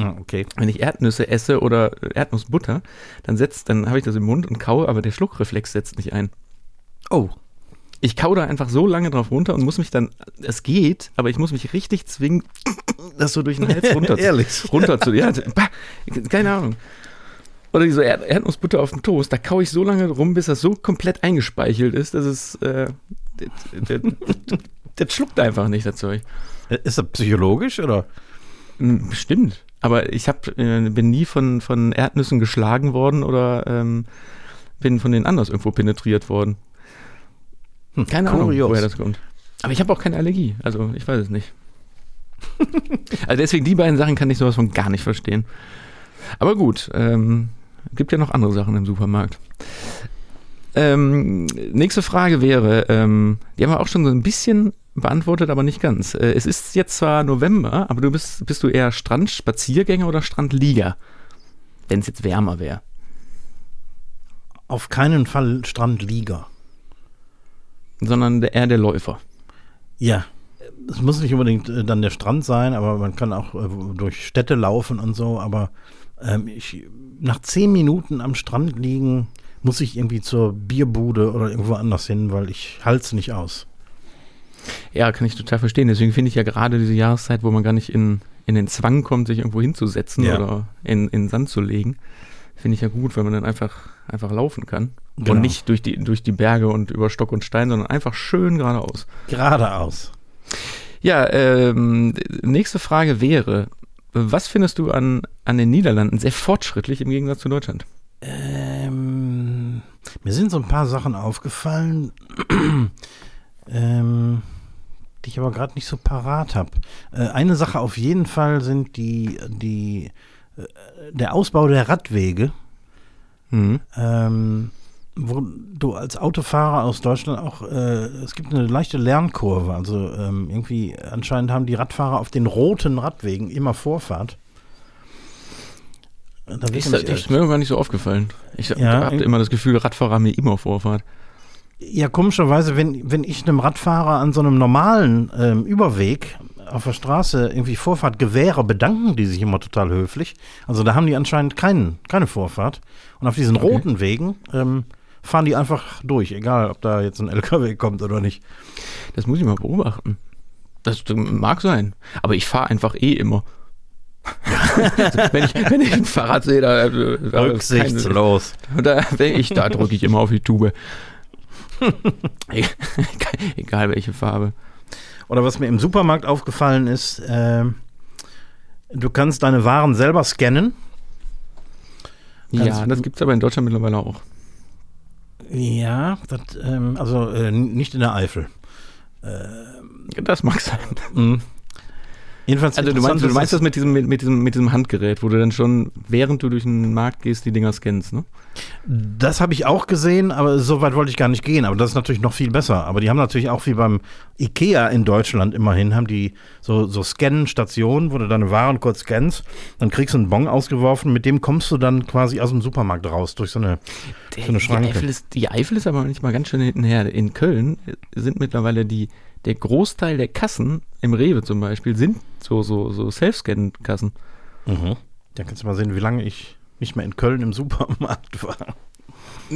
A: Ah, okay.
B: Wenn ich Erdnüsse esse oder Erdnussbutter, dann setzt, dann habe ich das im Mund und kaue, aber der Schluckreflex setzt nicht ein.
A: Oh.
B: Ich kaue da einfach so lange drauf runter und muss mich dann, es geht, aber ich muss mich richtig zwingen, das so durch den Hals runter,
A: Ehrlich?
B: runter zu, ja, keine Ahnung. Oder diese Erd Erdnussbutter auf dem Toast, da kaue ich so lange rum, bis das so komplett eingespeichelt ist, dass es, äh, der schluckt einfach nicht, das Zeug.
A: Ist das psychologisch oder?
B: Hm, bestimmt. Aber ich hab, äh, bin nie von, von Erdnüssen geschlagen worden oder ähm, bin von denen anders irgendwo penetriert worden. Hm, keine Kurios. Ahnung, woher das kommt. Aber ich habe auch keine Allergie, also ich weiß es nicht. also deswegen die beiden Sachen kann ich sowas von gar nicht verstehen. Aber gut, ähm, gibt ja noch andere Sachen im Supermarkt. Ähm, nächste Frage wäre, ähm, die haben wir auch schon so ein bisschen beantwortet, aber nicht ganz. Äh, es ist jetzt zwar November, aber du bist, bist du eher Strandspaziergänger oder Strandlieger? Wenn es jetzt wärmer wäre.
A: Auf keinen Fall Strandlieger.
B: sondern der, eher der Läufer.
A: Ja. Es muss nicht unbedingt äh, dann der Strand sein, aber man kann auch äh, durch Städte laufen und so. Aber ähm, ich, nach zehn Minuten am Strand liegen, muss ich irgendwie zur Bierbude oder irgendwo anders hin, weil ich halte es nicht aus.
B: Ja, kann ich total verstehen. Deswegen finde ich ja gerade diese Jahreszeit, wo man gar nicht in, in den Zwang kommt, sich irgendwo hinzusetzen
A: Ja.
B: oder in, in den Sand zu legen, finde ich ja gut, weil man dann einfach, einfach laufen kann.
A: Genau.
B: Und nicht durch die, durch die Berge und über Stock und Stein, sondern einfach schön geradeaus.
A: Geradeaus.
B: Ja, ähm, nächste Frage wäre, was findest du an, an den Niederlanden sehr fortschrittlich im Gegensatz zu Deutschland?
A: Ähm, mir sind so ein paar Sachen aufgefallen, ähm, die ich aber gerade nicht so parat habe. Äh, eine Sache auf jeden Fall sind die, die, äh, der Ausbau der Radwege,
B: Mhm.
A: ähm, wo du als Autofahrer aus Deutschland auch, äh, es gibt eine leichte Lernkurve. Also ähm, irgendwie anscheinend haben die Radfahrer auf den roten Radwegen immer Vorfahrt. Da
B: Ist, das ist mir gar nicht so aufgefallen. Ich
A: Ja,
B: habe immer das Gefühl, Radfahrer haben mir immer Vorfahrt.
A: Ja, komischerweise, wenn, wenn ich einem Radfahrer an so einem normalen ähm, Überweg auf der Straße irgendwie Vorfahrt gewähre, bedanken die sich immer total höflich. Also da haben die anscheinend keinen, keine Vorfahrt. Und auf diesen
B: Okay.
A: roten Wegen ähm, fahren die einfach durch, egal ob da jetzt ein LKW kommt oder nicht.
B: Das muss ich mal beobachten. Das mag sein. Aber ich fahre einfach eh immer. Wenn, ich, wenn ich ein Fahrrad sehe, da, äh, da
A: Rücksichtslos.
B: Da, ich, da drücke ich immer auf die Tube. egal, welche Farbe.
A: Oder was mir im Supermarkt aufgefallen ist, ähm, du kannst deine Waren selber scannen.
B: Ja,
A: Kannst-
B: das gibt es aber in Deutschland mittlerweile auch.
A: Ja, das, ähm, also äh, nicht in der Eifel.
B: Das mag sein.
A: Jedenfalls
B: Also du meinst, du meinst das mit diesem, mit, mit, diesem, mit diesem Handgerät, wo du dann schon, während du durch den Markt gehst, die Dinger scannst, ne?
A: Das habe ich auch gesehen, aber so weit wollte ich gar nicht gehen. Aber das ist natürlich noch viel besser. Aber die haben natürlich auch wie beim Ikea in Deutschland immerhin, haben die so, so Scannen-Stationen, wo du deine Waren kurz scannst, dann kriegst du einen Bon ausgeworfen, mit dem kommst du dann quasi aus dem Supermarkt raus, durch so eine, so eine
B: Die
A: Schranke.
B: Eifel, ist, die Eifel ist aber manchmal ganz schön hintenher. In Köln sind mittlerweile die, der Großteil der Kassen, im Rewe zum Beispiel, sind so, so, so Self-Scan-Kassen.
A: Mhm. Dann kannst du mal sehen, wie lange ich nicht mehr in Köln im Supermarkt war.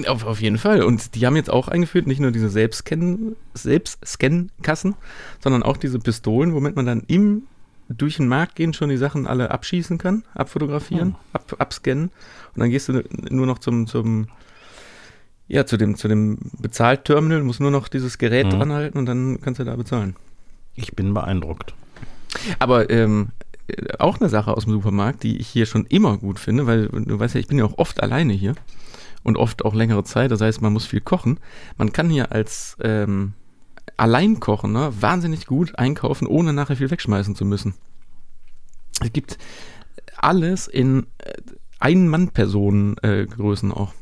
B: Auf, auf jeden Fall. Und die haben jetzt auch eingeführt, nicht nur diese Selbstscan- Selbstscan-Kassen, sondern auch diese Pistolen, womit man dann im durch den Markt gehen schon die Sachen alle abschießen kann, abfotografieren, ab, abscannen. Und dann gehst du nur noch zum, zum ja, zu dem, zu dem Bezahlterminal, musst nur noch dieses Gerät
A: Mhm.
B: dranhalten und dann kannst du da bezahlen.
A: Ich bin beeindruckt.
B: Aber ähm, äh, auch eine Sache aus dem Supermarkt, die ich hier schon immer gut finde, weil du weißt ja, ich bin ja auch oft alleine hier und oft auch längere Zeit, das heißt, man muss viel kochen. Man kann hier als ähm, Alleinkochender wahnsinnig gut einkaufen, ohne nachher viel wegschmeißen zu müssen. Es gibt alles in äh, Ein-Mann-Personen-Größen auch.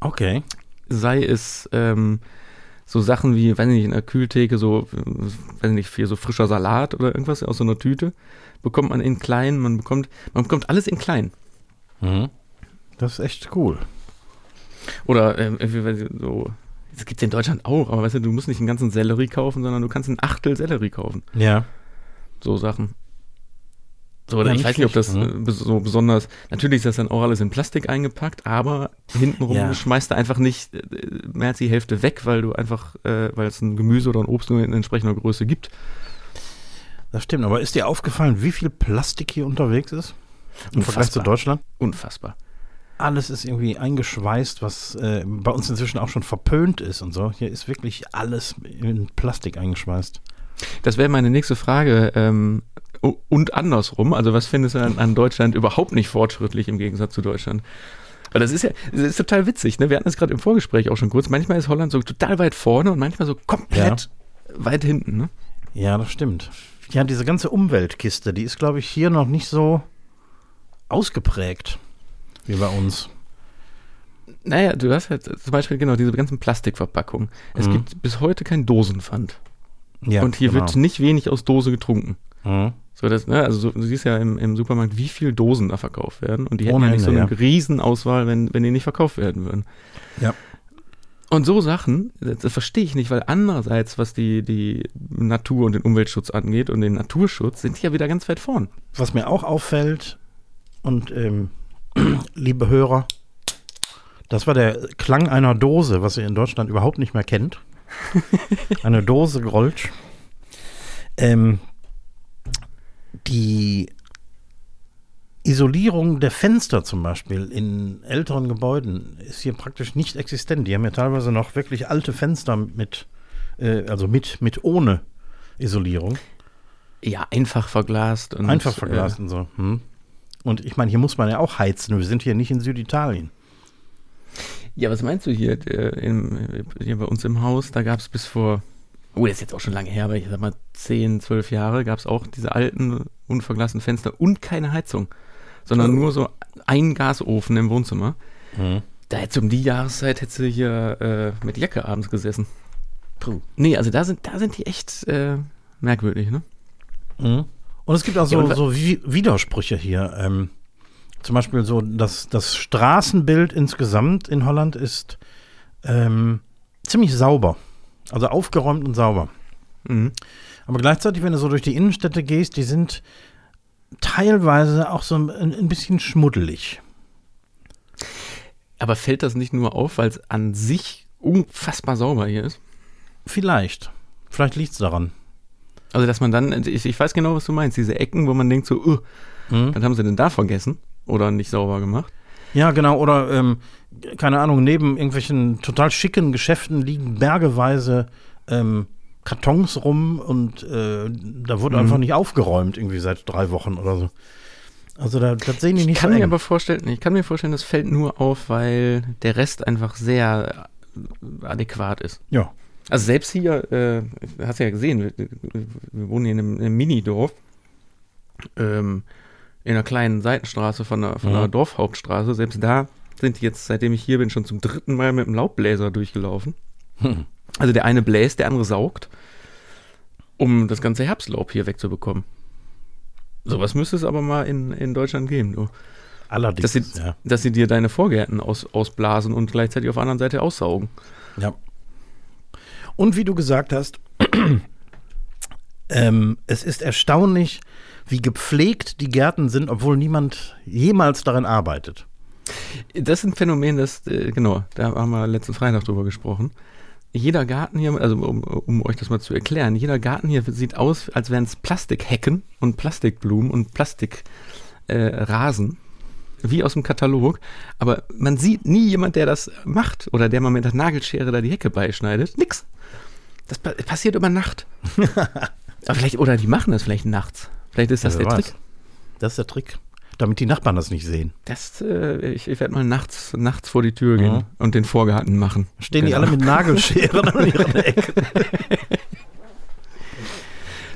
A: Okay.
B: Sei es ähm, so Sachen wie, weiß nicht, in der Kühltheke so, äh, weiß nicht, viel so frischer Salat oder irgendwas aus so einer Tüte, bekommt man in klein, man bekommt, man bekommt alles in klein.
A: Mhm. Das ist echt cool.
B: Oder ähm, irgendwie, weiß ich, so, das gibt es in Deutschland auch, aber weißt du, du musst nicht einen ganzen Sellerie kaufen, sondern du kannst ein Achtel Sellerie kaufen.
A: Ja.
B: So Sachen. So, oder
A: Ja,
B: ich weiß nicht, ob das bes- so besonders, natürlich ist das dann auch alles in Plastik eingepackt, aber hintenrum
A: Ja.
B: schmeißt du einfach nicht äh, mehr als die Hälfte weg, weil du einfach, äh, weil es ein Gemüse oder ein Obst nur in entsprechender Größe gibt.
A: Das stimmt. Aber ist dir aufgefallen, wie viel Plastik hier unterwegs ist? Im Vergleich zu
B: Unfassbar.
A: Deutschland?
B: Unfassbar.
A: Alles ist irgendwie eingeschweißt, was äh, bei uns inzwischen auch schon verpönt ist und so. Hier ist wirklich alles in Plastik eingeschweißt.
B: Das wäre meine nächste Frage. Ähm, und andersrum, also was findest du an, an Deutschland überhaupt nicht fortschrittlich im Gegensatz zu Deutschland? Weil das ist ja, das ist total witzig, ne? Wir hatten es gerade im Vorgespräch auch schon kurz. Manchmal ist Holland so total weit vorne und manchmal so komplett weit hinten, ne?
A: Ja, das stimmt. Ja, diese ganze Umweltkiste, die ist, glaube ich, hier noch nicht so ausgeprägt wie bei uns.
B: Naja, du hast halt zum Beispiel genau diese ganzen Plastikverpackungen. Es
A: Mhm.
B: gibt bis heute kein Dosenpfand.
A: Ja,
B: und hier
A: genau.
B: wird nicht wenig aus Dose getrunken.
A: Mhm.
B: So, das, ne, also so, du siehst ja im, im Supermarkt, wie viel Dosen da verkauft werden. Und die hätten
A: Ohne
B: ja nicht so eine
A: ja.
B: Riesenauswahl, wenn, wenn die nicht verkauft werden würden.
A: Ja.
B: Und so Sachen, das, das verstehe ich nicht, weil andererseits, was die, die Natur und den Umweltschutz angeht und den Naturschutz, sind die ja wieder ganz weit vorn.
A: Was mir auch auffällt, und ähm, liebe Hörer, das war der Klang einer Dose, was ihr in Deutschland überhaupt nicht mehr kennt. Eine Dose Grolsch. Ähm, die Isolierung der Fenster zum Beispiel in älteren Gebäuden ist hier praktisch nicht existent. Die haben ja teilweise noch wirklich alte Fenster mit, äh, also mit, mit ohne Isolierung.
B: Ja, einfach verglast. Und,
A: Einfach verglast und so. Hm. Und ich meine, hier muss man ja auch heizen. Wir sind hier nicht in Süditalien.
B: Äh, ja, was meinst du hier, äh, im, hier bei uns im Haus? Da gab es bis vor, oh, das ist jetzt auch schon lange her, aber ich sag mal 10, 12 Jahre, gab es auch diese alten, unverglasten Fenster und keine Heizung, sondern nur so ein Gasofen im Wohnzimmer.
A: Hm.
B: Da hätte um die Jahreszeit hätte sie hier äh, mit Jacke abends gesessen. Puh. Nee, also da sind, da sind die echt äh, merkwürdig, ne?
A: Mhm. Und es gibt auch
B: Ja,
A: so,
B: wa-
A: so Wi- Widersprüche hier. Ähm, zum Beispiel so, das, das Straßenbild insgesamt in Holland ist ähm, ziemlich sauber. Also aufgeräumt und sauber.
B: Mhm.
A: Aber gleichzeitig, wenn du so durch die Innenstädte gehst, die sind teilweise auch so ein, ein bisschen schmuddelig.
B: Aber fällt das nicht nur auf, weil es an sich unfassbar sauber hier ist?
A: Vielleicht. Vielleicht liegt es daran.
B: Also, dass man dann, ich, ich weiß genau, was du meinst, diese Ecken, wo man denkt so, uh,
A: Mhm.
B: was haben sie denn da vergessen? Oder nicht sauber gemacht?
A: Ja, genau. Oder, ähm, keine Ahnung, neben irgendwelchen total schicken Geschäften liegen bergeweise ähm, Kartons rum und äh, da wurde
B: Mhm.
A: einfach nicht aufgeräumt, irgendwie seit drei Wochen oder so. Also da, das sehen die
B: Ich
A: nicht
B: kann
A: so
B: mir aber vorstellen, ich kann mir vorstellen, das fällt nur auf, weil der Rest einfach sehr äh, adäquat ist.
A: Ja.
B: Also selbst hier, äh, hast du ja gesehen, wir, wir wohnen hier in einem, in einem Minidorf, ähm, in einer kleinen Seitenstraße von der, von
A: Mhm.
B: der Dorfhauptstraße. Selbst da sind die jetzt, seitdem ich hier bin, schon zum dritten Mal mit dem Laubbläser durchgelaufen.
A: Hm.
B: Also der eine bläst, der andere saugt, um das ganze Herbstlaub hier wegzubekommen. Sowas müsste es aber mal in, in Deutschland geben, du.
A: Allerdings.
B: Dass sie,
A: ja.
B: dass sie dir deine Vorgärten aus, ausblasen und gleichzeitig auf der anderen Seite aussaugen.
A: ja. Und wie du gesagt hast, ähm, es ist erstaunlich, wie gepflegt die Gärten sind, obwohl niemand jemals darin arbeitet.
B: Das ist ein Phänomen, das, äh, genau, da haben wir letzten Freitag drüber gesprochen. Jeder Garten hier, also um, um euch das mal zu erklären, jeder Garten hier sieht aus, als wären es Plastikhecken und Plastikblumen und Plastikrasen, äh, wie aus dem Katalog. Aber man sieht nie jemand, der das macht oder der mal mit der Nagelschere da die Hecke beischneidet. Nix. Das pa passiert über Nacht. Aber vielleicht, oder die machen das vielleicht nachts. Vielleicht ist das
A: Ja,
B: der Trick.
A: Das ist der Trick. Damit die Nachbarn das nicht sehen.
B: Das, äh, ich, ich werde mal nachts, nachts vor die Tür gehen
A: Mhm.
B: und den Vorgarten machen.
A: Stehen die
B: Genau.
A: alle mit Nagelscheren an ihren Ecken.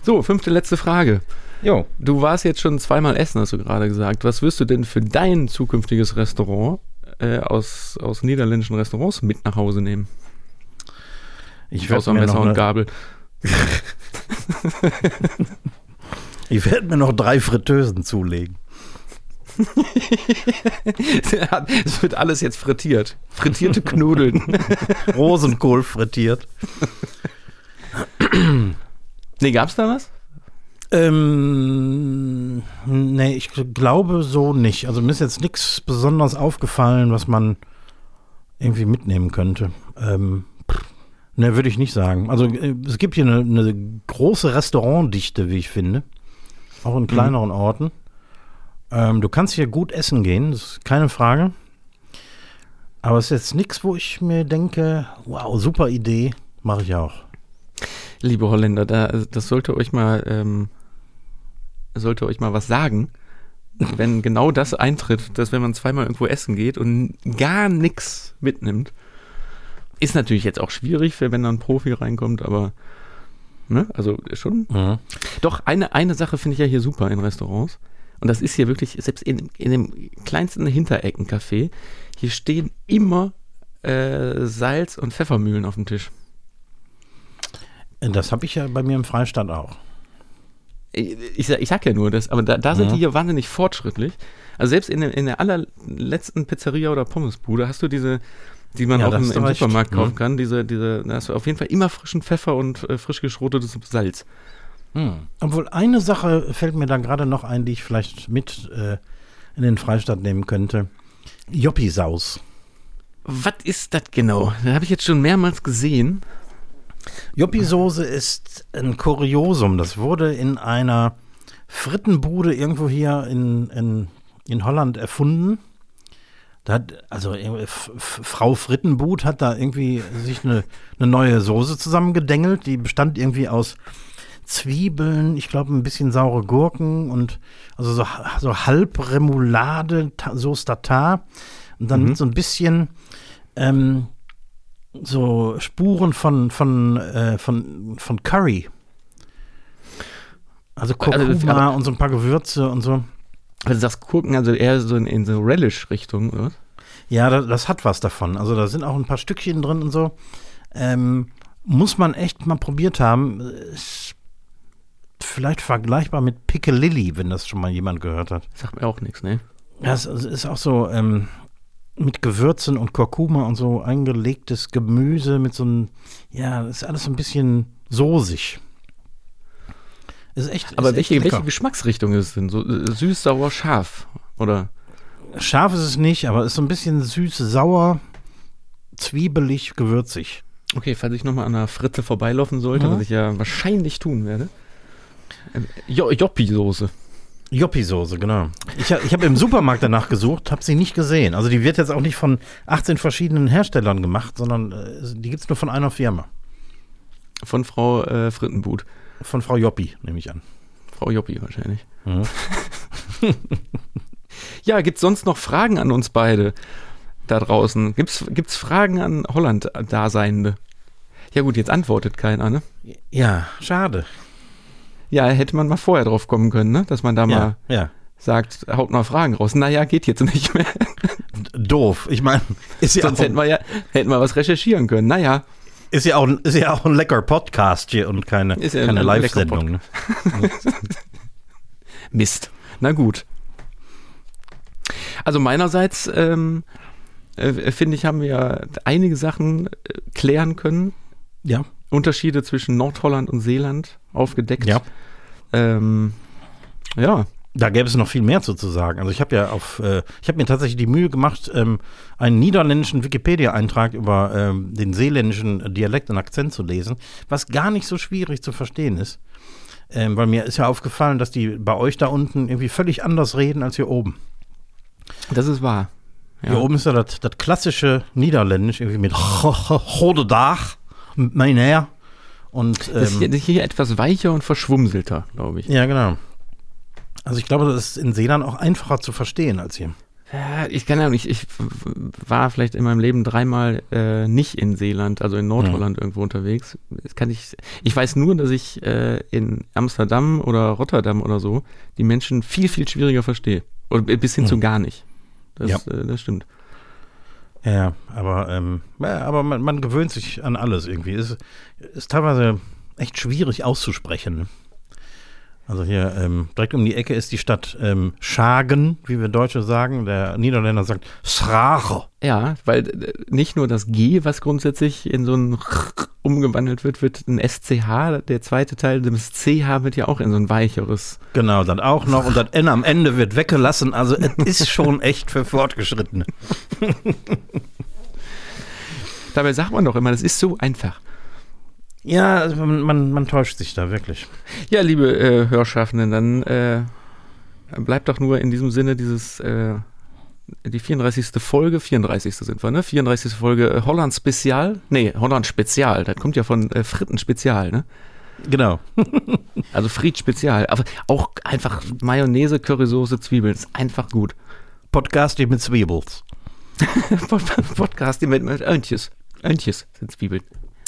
B: So, fünfte letzte Frage.
A: Jo.
B: Du warst jetzt schon zweimal essen, hast du gerade gesagt. Was wirst du denn für dein zukünftiges Restaurant äh, aus, aus niederländischen Restaurants mit nach Hause nehmen?
A: Ich werde mir,
B: Messer
A: noch
B: und
A: eine-
B: Gabel.
A: ich werd mir noch drei Fritteusen zulegen.
B: es wird alles jetzt frittiert. Frittierte Knudeln.
A: Rosenkohl frittiert.
B: nee, gab's da was?
A: Ähm, nee, ich glaube so nicht. Also mir ist jetzt nichts besonders aufgefallen, was man irgendwie mitnehmen könnte. Ähm, ne, würde ich nicht sagen. Also äh, es gibt hier eine, eine große Restaurantdichte, wie ich finde. Auch in kleineren Orten. Ähm, du kannst hier gut essen gehen, das ist keine Frage. Aber es ist jetzt nichts, wo ich mir denke, wow, super Idee, mache ich auch.
B: Liebe Holländer, da, das sollte euch mal, ähm, sollte euch mal was sagen, wenn genau das eintritt, dass wenn man zweimal irgendwo essen geht und gar nichts mitnimmt. Ist natürlich jetzt auch schwierig, für wenn da ein Profi reinkommt, aber ne, also schon.
A: Mhm.
B: Doch, eine, eine Sache finde ich ja hier super in Restaurants. Und das ist hier wirklich, selbst in, in dem kleinsten Hintereckencafé, hier stehen immer äh, Salz- und Pfeffermühlen auf dem Tisch.
A: Das habe ich ja bei mir im Freistaat auch.
B: ich, ich sag ja nur das, aber da, da sind
A: Ja.
B: die hier wahnsinnig fortschrittlich. Also selbst in, der- in der allerletzten Pizzeria oder Pommesbude hast du diese, die man
A: Ja,
B: auch im, im. Supermarkt kaufen
A: Mhm.
B: kann, diese, diese, da hast du auf jeden Fall immer frischen Pfeffer und äh, frisch geschrotetes Salz.
A: Hm. Obwohl eine Sache fällt mir da gerade noch ein, die ich vielleicht mit äh, in den Freistaat nehmen könnte. Joppi-Saus.
B: Was ist das genau? Das habe ich jetzt schon mehrmals gesehen.
A: Joppi-Soße ist ein Kuriosum. Das wurde in einer Frittenbude irgendwo hier in, in, in Holland erfunden. Da hat, also F- Frau Frittenbud hat da irgendwie sich eine, eine neue Soße zusammengedengelt. Die bestand irgendwie aus Zwiebeln, ich glaube ein bisschen saure Gurken und also so, so halb Remoulade, Ta- Sauce Tartar und dann
B: Mhm.
A: mit so ein bisschen ähm, so Spuren von, von, äh, von, von Curry. Also Kurkuma
B: Also,
A: und so ein paar Gewürze und so.
B: Also du sagst Gurken, also eher so in, in so Relish-Richtung, oder? was?
A: Ja, das, das hat was davon. Also da sind auch ein paar Stückchen drin und so. Ähm, muss man echt mal probiert haben. Ist vielleicht vergleichbar mit Piccalilli, wenn das schon mal jemand gehört hat.
B: Sagt mir auch nichts, ne?
A: Ja, es es ist auch so ähm, mit Gewürzen und Kurkuma und so eingelegtes Gemüse mit so einem, ja, das ist alles so ein bisschen soßig. Ist echt.
B: Aber
A: ist echt
B: welche,
A: lecker.
B: welche Geschmacksrichtung ist es denn? So äh, süß, sauer, scharf? Oder?
A: Scharf ist es nicht, aber ist so ein bisschen süß, sauer, zwiebelig, gewürzig.
B: Okay, falls ich nochmal an einer Fritze vorbeilaufen sollte,
A: Mhm.
B: was ich ja wahrscheinlich tun werde. Ähm, Jo Joppi-Soße.
A: Joppi-Soße, genau. Ich, ich habe im Supermarkt danach gesucht, habe sie nicht gesehen. Also die wird jetzt auch nicht von 18 verschiedenen Herstellern gemacht, sondern äh, die gibt es nur von einer Firma.
B: Von Frau äh, Frittenbut.
A: Von Frau Joppi, nehme ich an.
B: Frau Joppi wahrscheinlich.
A: Mhm.
B: Ja, gibt's sonst noch Fragen an uns beide da draußen? Gibt's, gibt's Fragen an Holland-Daseinende? Ja gut, jetzt antwortet keiner, ne?
A: Ja, schade.
B: Ja, hätte man mal vorher drauf kommen können, ne? Dass man da mal
A: Ja, ja.
B: sagt, haut mal Fragen raus. Naja, geht jetzt nicht mehr.
A: Doof. Ich meine, ist ja,
B: Sonst hätten wir ja hätten wir was recherchieren können. Naja,
A: ist, ja auch, ein- ist ja auch ein lecker Podcast hier und keine,
B: ja
A: keine
B: ein
A: Live-Sendung. Ne?
B: Mist. Na gut. Also meinerseits ähm, äh, finde ich, haben wir einige Sachen äh, klären können.
A: Ja,
B: Unterschiede zwischen Nordholland und Seeland aufgedeckt.
A: ja.
B: Ähm, ja.
A: Da gäbe es noch viel mehr zu, zu sagen. Also ich habe ja auf, äh, ich habe mir tatsächlich die Mühe gemacht, ähm, einen niederländischen Wikipedia-Eintrag über ähm, den seeländischen Dialekt und Akzent zu lesen, was gar nicht so schwierig zu verstehen ist. Ähm, weil mir ist ja aufgefallen, dass die bei euch da unten irgendwie völlig anders reden als hier oben.
B: Das ist wahr. Ja.
A: Hier oben ist ja das, das klassische Niederländisch, irgendwie mit Goedendag, meneer. Und
B: Das ist
A: ähm,
B: hier, hier etwas weicher und verschwumselter, glaube ich.
A: ja, genau. Also ich glaube, das ist in Seeland auch einfacher zu verstehen als hier.
B: Ja, ich kann ja nicht, ich war vielleicht in meinem Leben dreimal äh, nicht in Seeland, also in Nordholland irgendwo unterwegs. Das kann ich, ich weiß nur, dass ich äh, in Amsterdam oder Rotterdam oder so die Menschen viel, viel schwieriger verstehe. Oder bis hin zu
A: Mhm.
B: gar nicht. Das,
A: Ja.
B: äh, das stimmt.
A: Ja, Ja, aber, ähm, ja, aber man, man gewöhnt sich an alles irgendwie. Ist, ist teilweise echt schwierig auszusprechen. Also hier ähm, direkt um die Ecke ist die Stadt ähm, Schagen, wie wir Deutsche sagen. Der Niederländer sagt Schrache.
B: Ja, weil äh, nicht nur das G, was grundsätzlich in so ein umgewandelt wird, wird ein SCH. Der zweite Teil des CH wird ja auch in so ein weicheres.
A: Genau, dann auch noch. Und das N am Ende wird weggelassen. Also es ist schon echt für Fortgeschrittene.
B: Dabei sagt man doch immer, das ist so einfach.
A: Ja, also man, man, man täuscht sich da wirklich.
B: Ja, liebe äh, Hörschaffenden, dann äh, bleibt doch nur in diesem Sinne dieses, äh, die 34. Folge, 34. sind wir, ne? 34. Folge äh, Holland Spezial. Nee, Holland Spezial, das kommt ja von äh, Fritten Spezial, ne?
A: Genau.
B: Also Fried Spezial. Aber auch einfach Mayonnaise, Currysoße, Zwiebeln. Ist einfach gut.
A: Podcast mit Zwiebels.
B: Podcast mit, mit Öntjes. Öntjes sind Zwiebeln.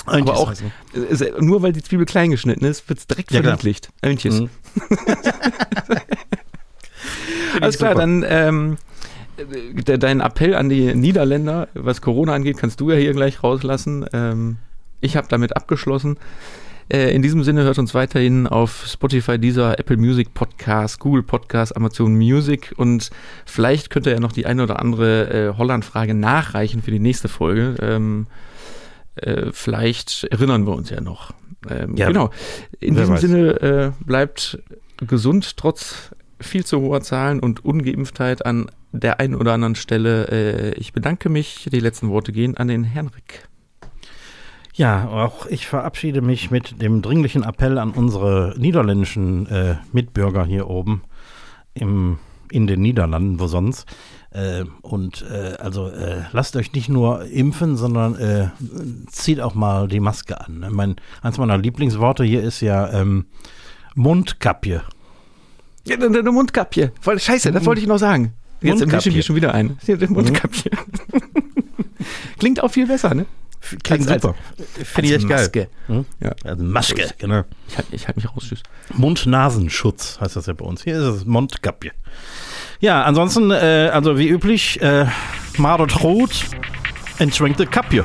A: Eigentlich
B: Aber auch,
A: ist-
B: nur weil die Zwiebel klein geschnitten ist, wird es direkt
A: Ja,
B: verniedlicht.
A: Mhm.
B: Alles klar,
A: super.
B: dann ähm, de, dein Appell an die Niederländer, was Corona angeht, kannst du ja hier gleich rauslassen. Ähm, ich habe damit abgeschlossen. Äh, in diesem Sinne hört uns weiterhin auf Spotify, dieser Apple Music Podcast, Google Podcast, Amazon Music und vielleicht könnt ihr ja noch die eine oder andere äh, Holland-Frage nachreichen für die nächste Folge. Ähm, äh, vielleicht erinnern wir uns ja noch. Ähm, ja, genau. In diesem weiß. Sinne äh, bleibt gesund trotz viel zu hoher Zahlen und Ungeimpftheit an der einen oder anderen Stelle. Äh, ich bedanke mich. Die letzten Worte gehen an den Henrik.
A: Ja, auch ich verabschiede mich mit dem dringlichen Appell an unsere niederländischen äh, Mitbürger hier oben im, in den Niederlanden, wo sonst. Äh, und äh, also äh, lasst euch nicht nur impfen, sondern äh, zieht auch mal die Maske an. Ne? Mein, eins meiner Lieblingsworte hier ist ja ähm, Mundkapje.
B: Ja, eine Mundkapje. Scheiße, das wollte ich noch sagen. Jetzt erwische ich mich schon wieder ein. Mundkapje. Klingt auch viel besser, ne?
A: Klingt als, super.
B: Finde ich echt Maske. geil.
A: Hm? Ja. Also Maske, genau.
B: Ich halte halt mich raus, tschüss.
A: Mund-Nasenschutz heißt das ja bei uns. Hier ist es Mundkapje. Ja, ansonsten, äh, also wie üblich, äh, Marot Rot, entschwenkte Kapje.